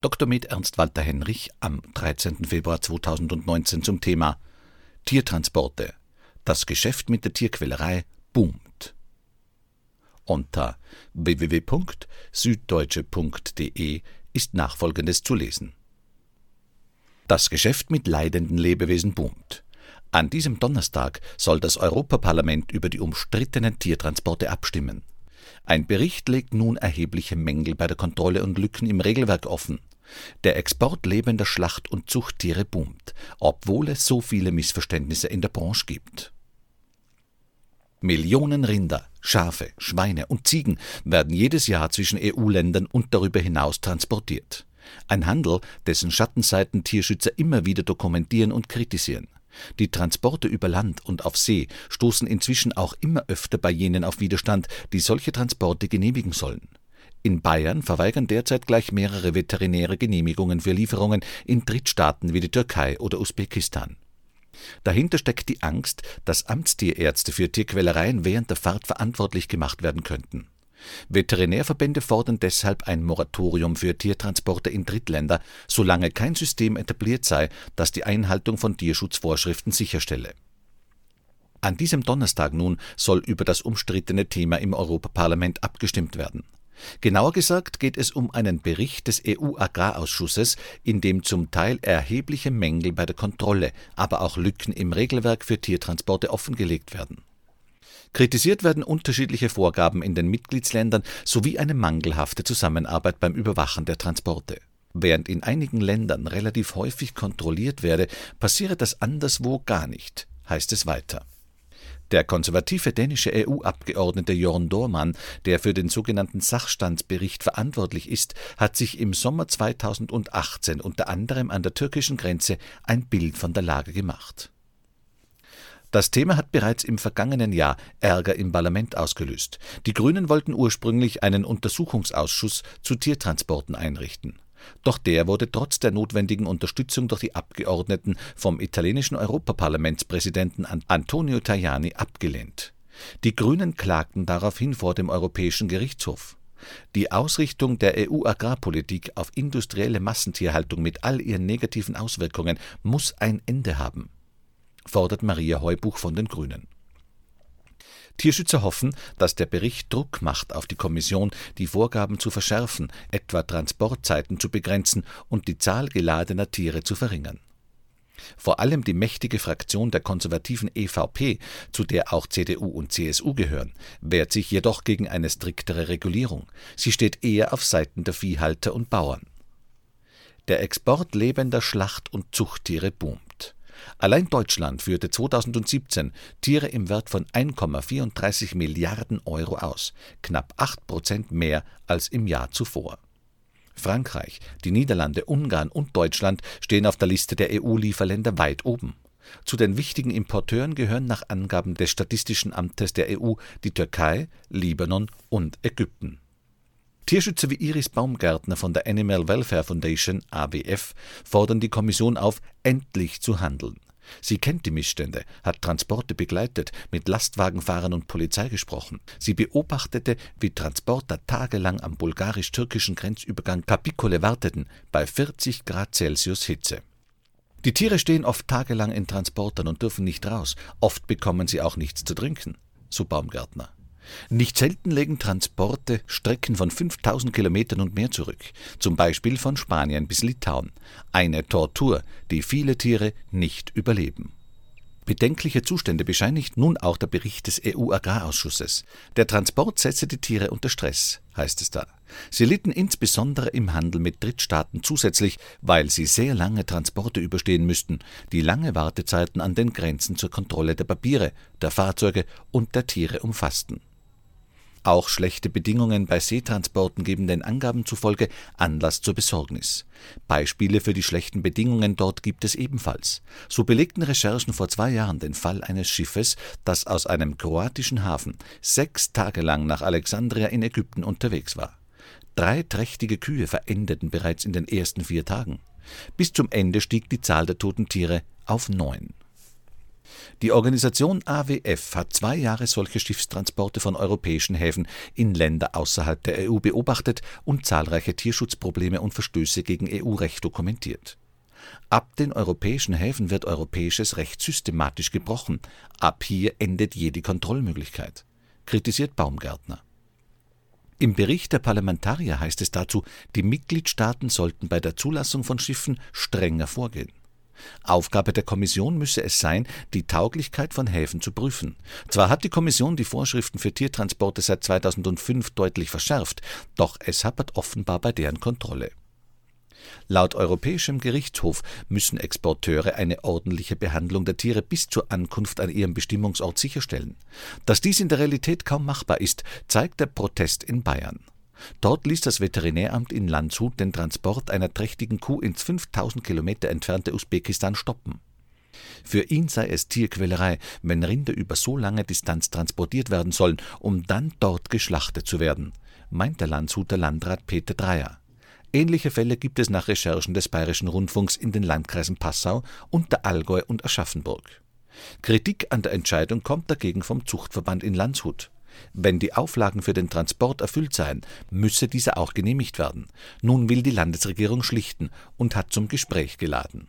Dr. Med Ernst Walter Henrich am 13. Februar 2019 zum Thema Tiertransporte. Das Geschäft mit der Tierquälerei boomt. Unter www.süddeutsche.de ist nachfolgendes zu lesen. Das Geschäft mit leidenden Lebewesen boomt. An diesem Donnerstag soll das Europaparlament über die umstrittenen Tiertransporte abstimmen. Ein Bericht legt nun erhebliche Mängel bei der Kontrolle und Lücken im Regelwerk offen. Der Export lebender Schlacht- und Zuchttiere boomt, obwohl es so viele Missverständnisse in der Branche gibt. Millionen Rinder, Schafe, Schweine und Ziegen werden jedes Jahr zwischen EU-Ländern und darüber hinaus transportiert. Ein Handel, dessen Schattenseiten Tierschützer immer wieder dokumentieren und kritisieren. Die Transporte über Land und auf See stoßen inzwischen auch immer öfter bei jenen auf Widerstand, die solche Transporte genehmigen sollen. In Bayern verweigern derzeit gleich mehrere veterinäre Genehmigungen für Lieferungen in Drittstaaten wie die Türkei oder Usbekistan. Dahinter steckt die Angst, dass Amtstierärzte für Tierquälereien während der Fahrt verantwortlich gemacht werden könnten. Veterinärverbände fordern deshalb ein Moratorium für Tiertransporte in Drittländer, solange kein System etabliert sei, das die Einhaltung von Tierschutzvorschriften sicherstelle. An diesem Donnerstag nun soll über das umstrittene Thema im Europaparlament abgestimmt werden. Genauer gesagt geht es um einen Bericht des EU-Agrarausschusses, in dem zum Teil erhebliche Mängel bei der Kontrolle, aber auch Lücken im Regelwerk für Tiertransporte offengelegt werden. Kritisiert werden unterschiedliche Vorgaben in den Mitgliedsländern sowie eine mangelhafte Zusammenarbeit beim Überwachen der Transporte. Während in einigen Ländern relativ häufig kontrolliert werde, passiere das anderswo gar nicht, heißt es weiter. Der konservative dänische EU-Abgeordnete Jorn Dormann, der für den sogenannten Sachstandsbericht verantwortlich ist, hat sich im Sommer 2018 unter anderem an der türkischen Grenze ein Bild von der Lage gemacht. Das Thema hat bereits im vergangenen Jahr Ärger im Parlament ausgelöst. Die Grünen wollten ursprünglich einen Untersuchungsausschuss zu Tiertransporten einrichten. Doch der wurde trotz der notwendigen Unterstützung durch die Abgeordneten vom italienischen Europaparlamentspräsidenten Antonio Tajani abgelehnt. Die Grünen klagten daraufhin vor dem Europäischen Gerichtshof. Die Ausrichtung der EU-Agrarpolitik auf industrielle Massentierhaltung mit all ihren negativen Auswirkungen muss ein Ende haben, fordert Maria Heubuch von den Grünen. Tierschützer hoffen, dass der Bericht Druck macht auf die Kommission, die Vorgaben zu verschärfen, etwa Transportzeiten zu begrenzen und die Zahl geladener Tiere zu verringern. Vor allem die mächtige Fraktion der konservativen EVP, zu der auch CDU und CSU gehören, wehrt sich jedoch gegen eine striktere Regulierung. Sie steht eher auf Seiten der Viehhalter und Bauern. Der Export lebender Schlacht- und Zuchttiere boomt. Allein Deutschland führte 2017 Tiere im Wert von 1,34 Milliarden Euro aus, knapp 8 Prozent mehr als im Jahr zuvor. Frankreich, die Niederlande, Ungarn und Deutschland stehen auf der Liste der EU-Lieferländer weit oben. Zu den wichtigen Importeuren gehören nach Angaben des Statistischen Amtes der EU die Türkei, Libanon und Ägypten. Tierschützer wie Iris Baumgärtner von der Animal Welfare Foundation AWF fordern die Kommission auf, endlich zu handeln. Sie kennt die Missstände, hat Transporte begleitet, mit Lastwagenfahrern und Polizei gesprochen. Sie beobachtete, wie Transporter tagelang am bulgarisch-türkischen Grenzübergang Kapikole warteten, bei 40 Grad Celsius Hitze. Die Tiere stehen oft tagelang in Transportern und dürfen nicht raus. Oft bekommen sie auch nichts zu trinken, so Baumgärtner. Nicht selten legen Transporte Strecken von 5000 Kilometern und mehr zurück, zum Beispiel von Spanien bis Litauen. Eine Tortur, die viele Tiere nicht überleben. Bedenkliche Zustände bescheinigt nun auch der Bericht des EU-Agrarausschusses. Der Transport setze die Tiere unter Stress, heißt es da. Sie litten insbesondere im Handel mit Drittstaaten zusätzlich, weil sie sehr lange Transporte überstehen müssten, die lange Wartezeiten an den Grenzen zur Kontrolle der Papiere, der Fahrzeuge und der Tiere umfassten. Auch schlechte Bedingungen bei Seetransporten geben den Angaben zufolge Anlass zur Besorgnis. Beispiele für die schlechten Bedingungen dort gibt es ebenfalls. So belegten Recherchen vor zwei Jahren den Fall eines Schiffes, das aus einem kroatischen Hafen sechs Tage lang nach Alexandria in Ägypten unterwegs war. Drei trächtige Kühe verendeten bereits in den ersten vier Tagen. Bis zum Ende stieg die Zahl der toten Tiere auf neun. Die Organisation AWF hat zwei Jahre solche Schiffstransporte von europäischen Häfen in Länder außerhalb der EU beobachtet und zahlreiche Tierschutzprobleme und Verstöße gegen EU-Recht dokumentiert. Ab den europäischen Häfen wird europäisches Recht systematisch gebrochen. Ab hier endet jede Kontrollmöglichkeit, kritisiert Baumgärtner. Im Bericht der Parlamentarier heißt es dazu, die Mitgliedstaaten sollten bei der Zulassung von Schiffen strenger vorgehen. Aufgabe der Kommission müsse es sein, die Tauglichkeit von Häfen zu prüfen. Zwar hat die Kommission die Vorschriften für Tiertransporte seit 2005 deutlich verschärft, doch es hapert offenbar bei deren Kontrolle. Laut Europäischem Gerichtshof müssen Exporteure eine ordentliche Behandlung der Tiere bis zur Ankunft an ihrem Bestimmungsort sicherstellen. Dass dies in der Realität kaum machbar ist, zeigt der Protest in Bayern. Dort ließ das Veterinäramt in Landshut den Transport einer trächtigen Kuh ins 5000 Kilometer entfernte Usbekistan stoppen. Für ihn sei es Tierquälerei, wenn Rinder über so lange Distanz transportiert werden sollen, um dann dort geschlachtet zu werden, meint der Landshuter Landrat Peter Dreyer. Ähnliche Fälle gibt es nach Recherchen des Bayerischen Rundfunks in den Landkreisen Passau, Unterallgäu und Aschaffenburg. Kritik an der Entscheidung kommt dagegen vom Zuchtverband in Landshut. Wenn die Auflagen für den Transport erfüllt seien, müsse dieser auch genehmigt werden. Nun will die Landesregierung schlichten und hat zum Gespräch geladen